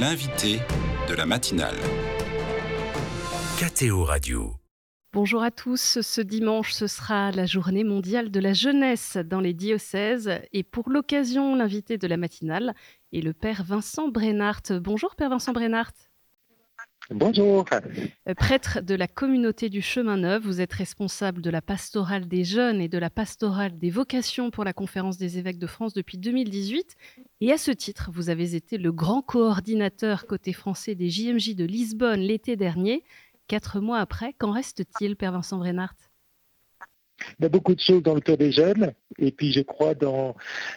L'invité de la matinale. KTO Radio. Bonjour à tous. Ce dimanche, ce sera la journée mondiale de la jeunesse dans les diocèses. Et pour l'occasion, l'invité de la matinale est le père Vincent Brennart. Bonjour, père Vincent Brennart. Bonjour. Euh, prêtre de la communauté du Chemin Neuf, vous êtes responsable de la pastorale des jeunes et de la pastorale des vocations pour la conférence des évêques de France depuis 2018. Et à ce titre, vous avez été le grand coordinateur côté français des JMJ de Lisbonne l'été dernier. Quatre mois après, qu'en reste-t-il, Père Vincent Brennart il y a beaucoup de choses dans le cœur des jeunes, et puis je crois dans,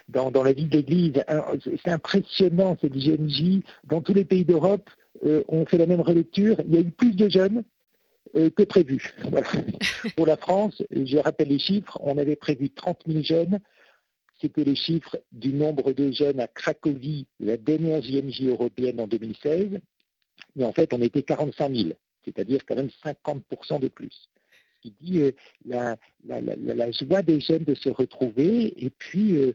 dans, la vie de l'Église. C'est impressionnant, ces JMJ. Dans tous les pays d'Europe, euh, on fait la même relecture. Il y a eu plus de jeunes euh, que prévu. Pour la France, je rappelle les chiffres, on avait prévu 30 000 jeunes. C'était les chiffres du nombre de jeunes à Cracovie, la dernière JMJ européenne en 2016. Mais en fait, on était 45 000, c'est-à-dire quand même 50% de plus. Ce qui dit euh, la, joie des jeunes de se retrouver et puis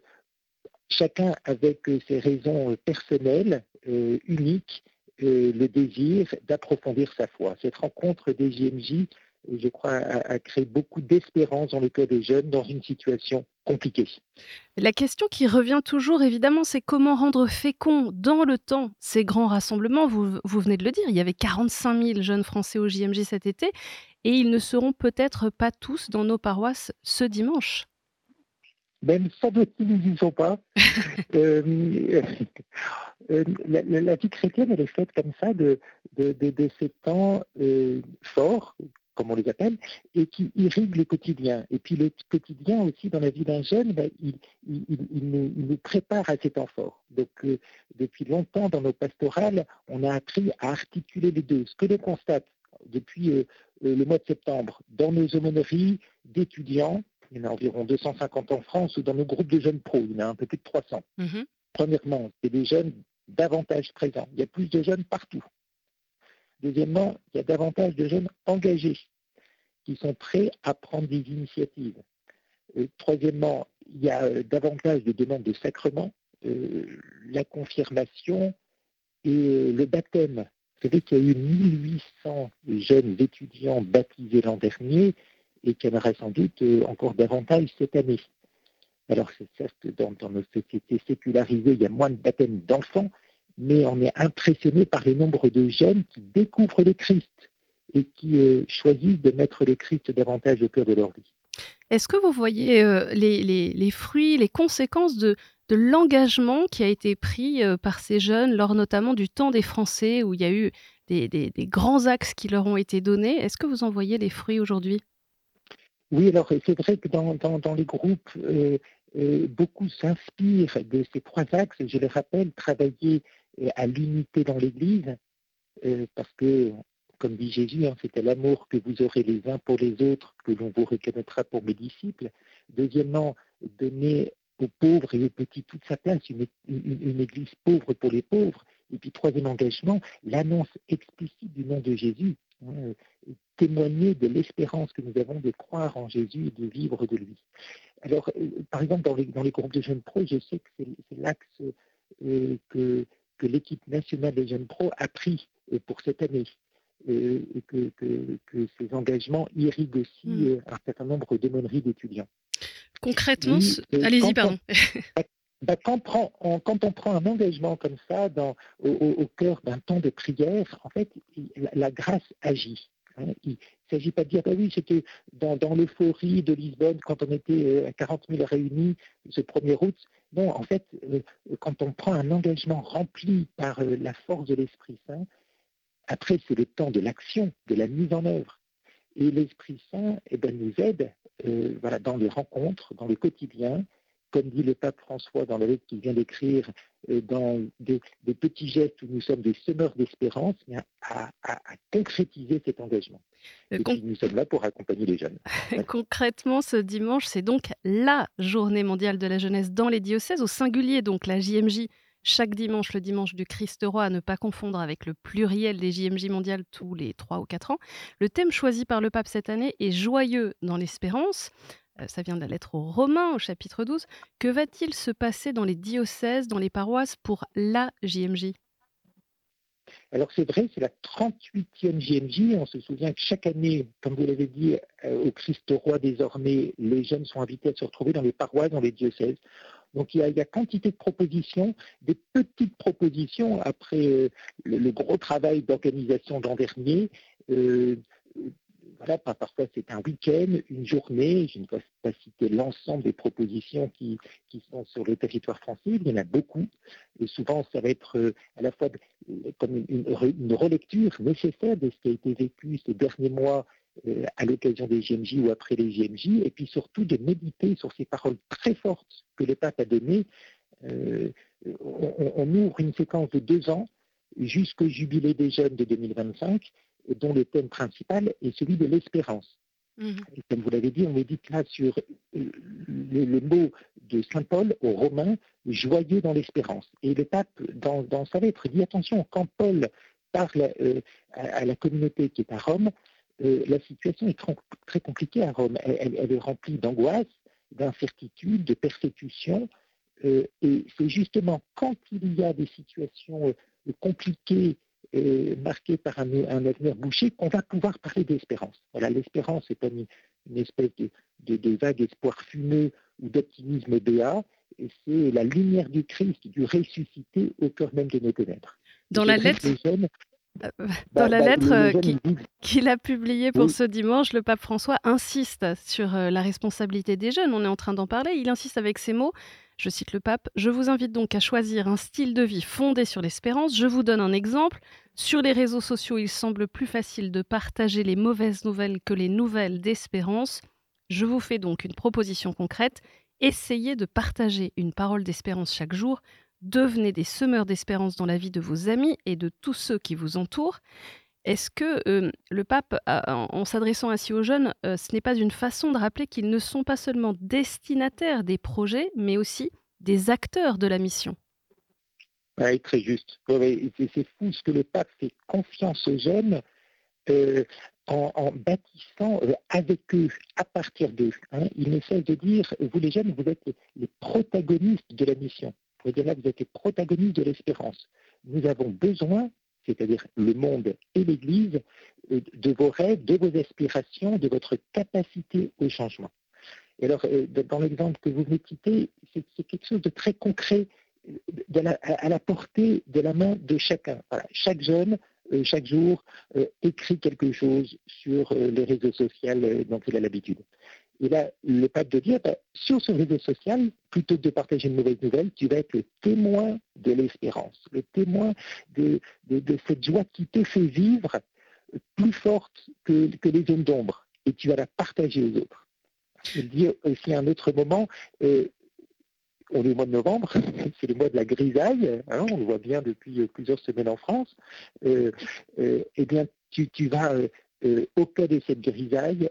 chacun avec ses raisons personnelles uniques le désir d'approfondir sa foi. Cette rencontre des JMJ, je crois, a, créé beaucoup d'espérance dans le cœur des jeunes dans une situation compliquée. La question qui revient toujours, évidemment, c'est comment rendre fécond dans le temps ces grands rassemblements. Vous, vous venez de le dire, il y avait 45 000 jeunes Français au JMJ cet été et ils ne seront peut-être pas tous dans nos paroisses ce dimanche même sans doute qu'ils n'y sont pas. Euh, euh, la, vie chrétienne, elle est faite comme ça de, de, ces temps euh, forts, comme on les appelle, et qui irriguent le quotidien. Et puis le quotidien aussi, dans la vie d'un jeune, ben, il, nous, prépare à ces temps forts. Donc depuis longtemps, dans nos pastorales, on a appris à articuler les deux. Ce que l'on constate depuis le mois de septembre, dans nos aumôneries d'étudiants, il y en a environ 250 en France, ou dans nos groupes de jeunes pros, il y en a un peu plus de 300. Mhm. Premièrement, c'est des jeunes davantage présents. Il y a plus de jeunes partout. Deuxièmement, il y a davantage de jeunes engagés qui sont prêts à prendre des initiatives. Euh, troisièmement, il y a euh, davantage de demandes de sacrement, euh, la confirmation et le baptême. Vous savez qu'il y a eu 1800 jeunes étudiants baptisés l'an dernier et qu'il y en aura sans doute encore davantage cette année. Alors, c'est certes, dans, nos sociétés sécularisées, il y a moins de baptêmes d'enfants, mais on est impressionné par le nombre de jeunes qui découvrent le Christ et qui euh, choisissent de mettre le Christ davantage au cœur de leur vie. Est-ce que vous voyez euh, les, fruits, les conséquences de, l'engagement qui a été pris par ces jeunes lors notamment du temps des Français où il y a eu des, des grands axes qui leur ont été donnés? Est-ce que vous en voyez les fruits aujourd'hui? Oui, alors c'est vrai que dans, dans, les groupes, euh, euh, beaucoup s'inspirent de ces trois axes. Je le rappelle, travailler euh, à l'unité dans l'Église, parce que, comme dit Jésus, hein, c'est à l'amour que vous aurez les uns pour les autres que l'on vous reconnaîtra pour mes disciples. Deuxièmement, donner aux pauvres et aux petits toute sa place, une Église pauvre pour les pauvres. Et puis troisième engagement, l'annonce explicite du nom de Jésus. Hein, témoigner de l'espérance que nous avons de croire en Jésus et de vivre de lui. Alors, euh, par exemple, dans les, dans les, groupes de jeunes pros, je sais que c'est l'axe euh, que, que l'équipe nationale des jeunes pros a pris euh, pour cette année. et que, que, ces engagements irriguent aussi hmm. un certain nombre d'aumôneries d'étudiants. Concrètement, allez-y, pardon. Bah, quand, on, prend un engagement comme ça au, cœur d'un temps de prière, en fait, la grâce agit. Hein, il ne s'agit pas de dire, bah oui, c'était dans, l'euphorie de Lisbonne quand on était euh, à 40 000 réunis ce 1er août. Non, en fait, euh, quand on prend un engagement rempli par euh, la force de l'Esprit Saint, après, c'est le temps de l'action, de la mise en œuvre. Et l'Esprit Saint eh ben, nous aide dans les rencontres, dans le quotidien, comme dit le pape François dans la lettre qu'il vient d'écrire, euh, dans des, petits gestes où nous sommes des semeurs d'espérance, à, concrétiser cet engagement. Et nous sommes là pour accompagner les jeunes. Concrètement, ce dimanche, c'est donc la journée mondiale de la jeunesse dans les diocèses, au singulier, donc la JMJ chaque dimanche, le dimanche du Christ roi, à ne pas confondre avec le pluriel des JMJ mondiales tous les 3 ou 4 ans. Le thème choisi par le pape cette année est Joyeux dans l'espérance. Euh, ça vient de la lettre aux Romains au chapitre 12. Que va-t-il se passer dans les diocèses, dans les paroisses pour la JMJ Alors c'est vrai, c'est la 38e JMJ. On se souvient que chaque année, comme vous l'avez dit, au Christ roi désormais, les jeunes sont invités à se retrouver dans les paroisses, dans les diocèses. Donc il y, a, quantité de propositions, des petites propositions après le, gros travail d'organisation d'an dernier parfois c'est un week-end, une journée, je ne vais pas citer l'ensemble des propositions qui, sont sur le territoire français, il y en a beaucoup, souvent ça va être euh, à la fois comme une, relecture nécessaire de ce qui a été vécu ces derniers mois euh, à l'occasion des GMJ ou après les GMJ, et puis surtout de méditer sur ces paroles très fortes que le pape a données. Euh, on, ouvre une séquence de deux ans jusqu'au jubilé des jeunes de 2025, dont le thème principal est celui de l'espérance. Mhm. Comme vous l'avez dit, on médite là sur euh, le, mot de Saint Paul aux Romains, joyeux dans l'espérance. Et le pape, dans, sa lettre, dit attention, quand Paul parle euh, à, la communauté qui est à Rome, euh, la situation est très compliquée à Rome. Elle, est remplie d'angoisse, d'incertitude, de persécution. et c'est justement quand il y a des situations compliquées marqué par un, avenir bouché, qu'on va pouvoir parler d'espérance. Voilà, l'espérance est une, espèce de, vague espoir fumeux ou d'optimisme béat, et c'est la lumière du Christ, du ressuscité au cœur même de nos ténèbres. Dans la lettre, euh, bah, Dans la bah, lettre euh, qu'il a publiée pour ce dimanche, le pape François insiste sur euh, la responsabilité des jeunes. On est en train d'en parler. Il insiste avec ces mots. Je cite le pape. Je vous invite donc à choisir un style de vie fondé sur l'espérance. Je vous donne un exemple. Sur les réseaux sociaux, il semble plus facile de partager les mauvaises nouvelles que les nouvelles d'espérance. Je vous fais donc une proposition concrète. Essayez de partager une parole d'espérance chaque jour devenez des semeurs d'espérance dans la vie de vos amis et de tous ceux qui vous entourent. Est-ce que le pape, en, s'adressant ainsi aux jeunes, ce n'est pas une façon de rappeler qu'ils ne sont pas seulement destinataires des projets, mais aussi des acteurs de la mission? Oui, très juste. c'est fou ce que le pape fait confiance aux jeunes en, bâtissant avec eux, à partir d'eux. Hein. Il ne de dire, vous les jeunes, vous êtes les protagonistes de la mission vous êtes les protagonistes de l'espérance. Nous avons besoin, c'est-à-dire le monde et l'Église, euh, de vos rêves, de vos aspirations, de votre capacité au changement. Et alors, euh, dans l'exemple que vous venez de c'est quelque chose de très concret euh, à la portée de la main de chacun. Chaque jeune, chaque jour, écrit quelque chose sur les réseaux sociaux dont il a l'habitude. Et là, le pape de dire, bah, sur ce réseau social, plutôt que de partager une mauvaise nouvelle, tu vas être le témoin de l'espérance, le témoin de, cette joie qui te fait vivre plus forte que, les zones d'ombre, et tu vas la partager aux autres. Je dire aussi un autre moment, euh, on est au mois de novembre, c'est le mois de la grisaille, hein, on le voit bien depuis plusieurs semaines en France, euh, euh, eh bien, tu, tu vas au cas de cette grisaille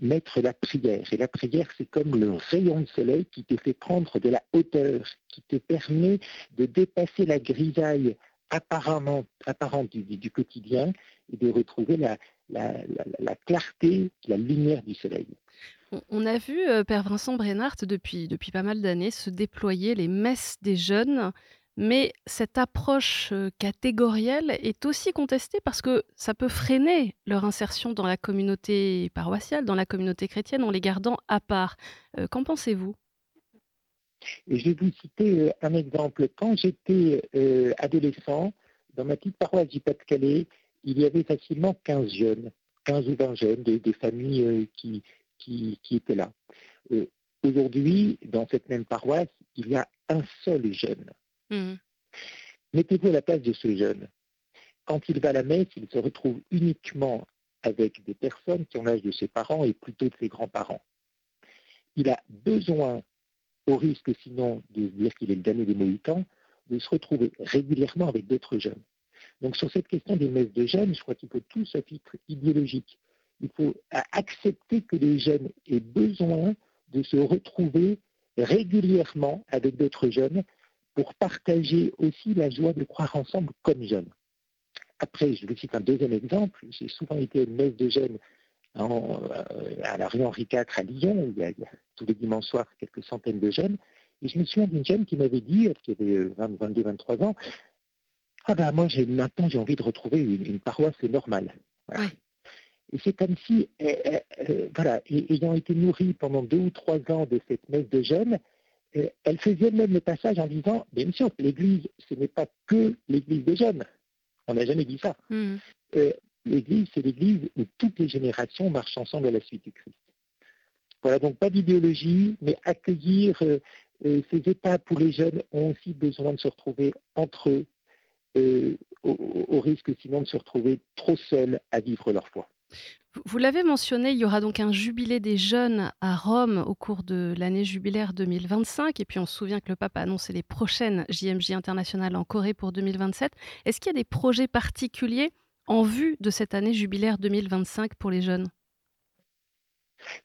mettre la prière. Et la prière, c'est comme le rayon de soleil qui te fait prendre de la hauteur, qui te permet de dépasser la grisaille apparente du, quotidien et de retrouver la, la, clarté, la lumière du soleil. On a vu euh, Père Vincent Brennart depuis, depuis pas mal d'années se déployer les messes des jeunes mais cette approche catégorielle est aussi contestée parce que ça peut freiner leur insertion dans la communauté paroissiale, dans la communauté chrétienne, en les gardant à part. Qu'en pensez-vous? Je vais vous citer un exemple. Quand j'étais adolescent, dans ma petite paroisse du Pas-de-Calais, il y avait facilement 15 jeunes, 15 ou 20 jeunes, des, familles qui, qui, étaient là. Aujourd'hui, dans cette même paroisse, il y a un seul jeune. Mmh. Mettez-vous à la place de ce jeune. Quand il va à la messe, il se retrouve uniquement avec des personnes qui ont l'âge de ses parents et plutôt de ses grands-parents. Il a besoin, au risque sinon de dire qu'il est le dernier des Mohicans, de se retrouver régulièrement avec d'autres jeunes. Donc sur cette question des messes de jeunes, je crois qu'il faut tout ce titre idéologique. Il faut accepter que les jeunes aient besoin de se retrouver régulièrement avec d'autres jeunes pour partager aussi la joie de croire ensemble comme jeunes. Après, je vous cite un deuxième exemple. J'ai souvent été à une messe de jeunes euh, à la rue Henri IV à Lyon, il y, a, tous les dimanches soirs quelques centaines de jeunes. Et je me souviens d'une jeune qui m'avait dit, qui avait 22-23 ans, ah ben moi j'ai maintenant j'ai envie de retrouver une, paroisse normale. Et c'est comme si, voilà, ayant été nourrie pendant deux ou trois ans de cette messe de jeunes, elle faisait même le passage en disant, bien sûr, l'Église, ce n'est pas que l'Église des jeunes. On n'a jamais dit ça. Hmm. L'Église, c'est l'Église où toutes les générations marchent ensemble à la suite du Christ. Voilà, donc pas d'idéologie, mais accueillir euh, euh, ces étapes où les jeunes ont aussi besoin de se retrouver entre eux, euh, au, risque sinon de se retrouver trop seuls à vivre leur foi. Vous l'avez mentionné, il y aura donc un jubilé des jeunes à Rome au cours de l'année jubilaire 2025. Et puis on se souvient que le pape a annoncé les prochaines JMJ internationales en Corée pour 2027. Est-ce qu'il y a des projets particuliers en vue de cette année jubilaire 2025 pour les jeunes?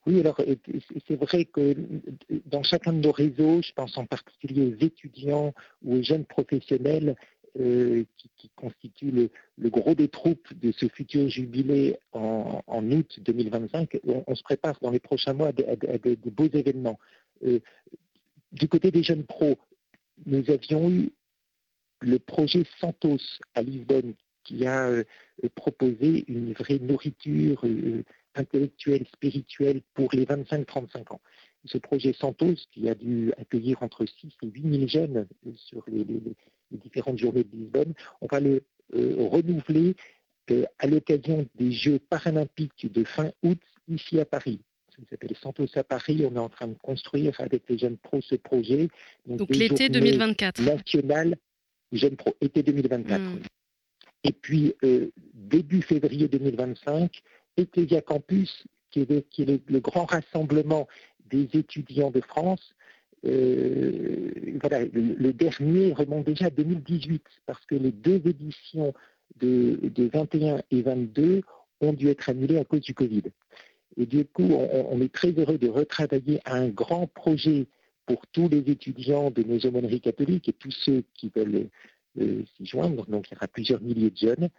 Oui, alors c'est vrai que dans chacun de nos réseaux, je pense en particulier aux étudiants ou aux jeunes professionnels euh, qui, constituent le, gros des troupes de ce futur jubilé en, août 2025, on, se prépare dans les prochains mois à de, beaux événements. Euh, du côté des jeunes pros, nous avions eu le projet Santos à Lisbonne qui a euh, proposé une vraie nourriture intellectuelle, spirituelle pour les 25-35 ans. Ce projet Santos, qui a dû accueillir entre 6 et 8 000 jeunes sur les, différentes journées de Lisbonne, on va le renouveler à l'occasion des Jeux paralympiques de fin août ici à Paris. Ça s'appelle Santos à Paris. On est en train de construire avec les jeunes pros ce projet. Donc, l'été 2024. National, jeunes pros, été 2024. Et puis, euh, début février 2025, Ecclesia Campus, qui est, le, grand rassemblement des étudiants de France, euh, voilà, le, dernier remonte déjà à 2018, parce que les deux éditions de, 21 et 22 ont dû être annulées à cause du Covid. Et du coup, on, est très heureux de retravailler un grand projet pour tous les étudiants de nos aumôneries catholiques et tous ceux qui veulent euh, s'y joindre. Donc il y aura plusieurs milliers de jeunes.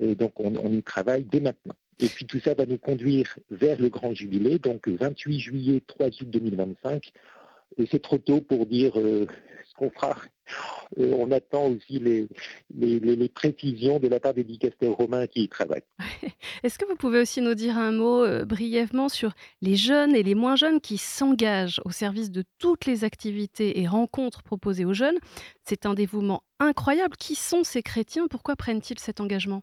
Donc on, y travaille dès maintenant. Et puis tout ça va nous conduire vers le grand jubilé, donc 28 juillet, 3 août 2025. C'est trop tôt pour dire euh, ce qu'on fera. Euh, on attend aussi les, les, précisions de la part des dicastères romains qui y travaillent. Est-ce que vous pouvez aussi nous dire un mot euh, brièvement sur les jeunes et les moins jeunes qui s'engagent au service de toutes les activités et rencontres proposées aux jeunes? C'est un dévouement incroyable. Qui sont ces chrétiens? Pourquoi prennent-ils cet engagement?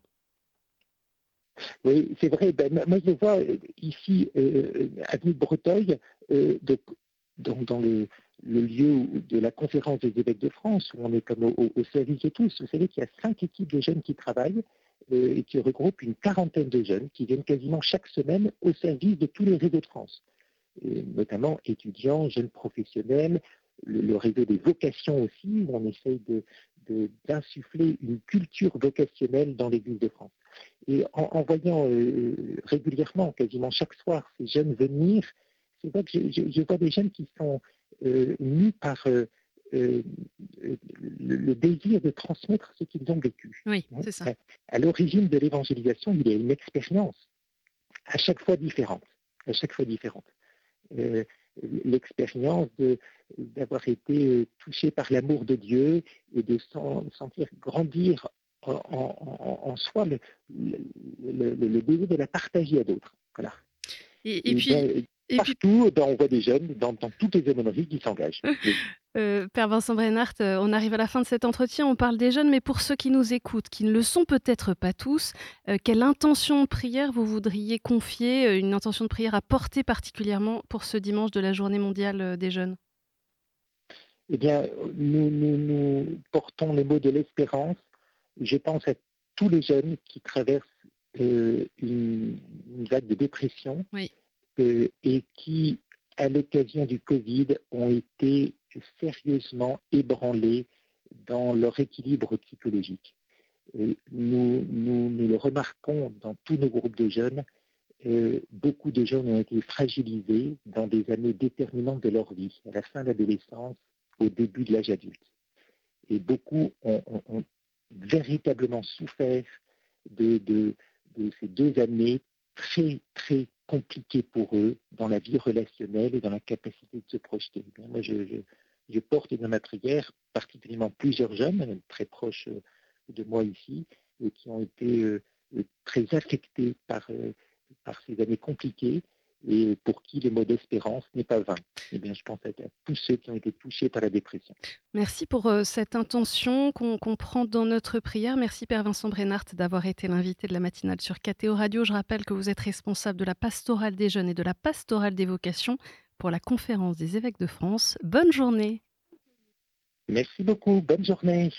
Oui, c'est vrai. Ben, moi, je vois ici, à Ville Breteuil, donc dans le, lieu de la conférence des évêques de France, où on est comme au, service de tous. Vous savez qu'il y a cinq équipes de jeunes qui travaillent euh, et qui regroupent une quarantaine de jeunes qui viennent quasiment chaque semaine au service de tous les réseaux de France, notamment étudiants, jeunes professionnels, le, réseau des vocations aussi, où on essaye d'insuffler une culture vocationnelle dans l'Église de France. Et en, voyant euh, régulièrement, quasiment chaque soir, ces jeunes venir, c'est vrai que je, vois des jeunes qui sont euh, mus par euh, euh, le, désir de transmettre ce qu'ils ont vécu. Oui, c'est ça. À, l'origine de l'évangélisation, il y a une expérience, à chaque fois différente, à chaque fois différente. L'expérience d'avoir été touché par l'amour de Dieu et de sentir grandir en, soi le, le, désir de la partager à d'autres. Voilà. Et, puis, Partout, ben, on voit des jeunes dans, toutes les économies qui s'engagent. Euh, Père Vincent Brennart, euh, on arrive à la fin de cet entretien, on parle des jeunes, mais pour ceux qui nous écoutent, qui ne le sont peut-être pas tous, euh, quelle intention de prière vous voudriez confier, une intention de prière à porter particulièrement pour ce dimanche de la journée mondiale des jeunes? Eh bien, nous, nous, portons les mots de l'espérance. Je pense à tous les jeunes qui traversent une, une vague de dépression. Oui et qui, à l'occasion du Covid, ont été sérieusement ébranlés dans leur équilibre psychologique. nous, nous, le remarquons dans tous nos groupes de jeunes, beaucoup de jeunes ont été fragilisés dans des années déterminantes de leur vie, à la fin de l'adolescence, au début de l'âge adulte. Et beaucoup ont, véritablement souffert de, ces deux années très, très compliqué pour eux dans la vie relationnelle et dans la capacité de se projeter. Moi, je, porte dans ma prière particulièrement plusieurs jeunes, très proches euh, de moi ici, qui ont été très affectés par ces années compliquées et pour qui le mot d'espérance n'est pas vain. Eh bien, je pense à tous ceux qui ont été touchés par la dépression. Merci pour euh, cette intention qu'on comprend dans notre prière. Merci Père Vincent Brennart d'avoir été l'invité de la matinale sur KTO Radio. Je rappelle que vous êtes responsable de la pastorale des jeunes et de la pastorale des vocations pour la conférence des évêques de France. Bonne journée. Merci beaucoup. Bonne journée.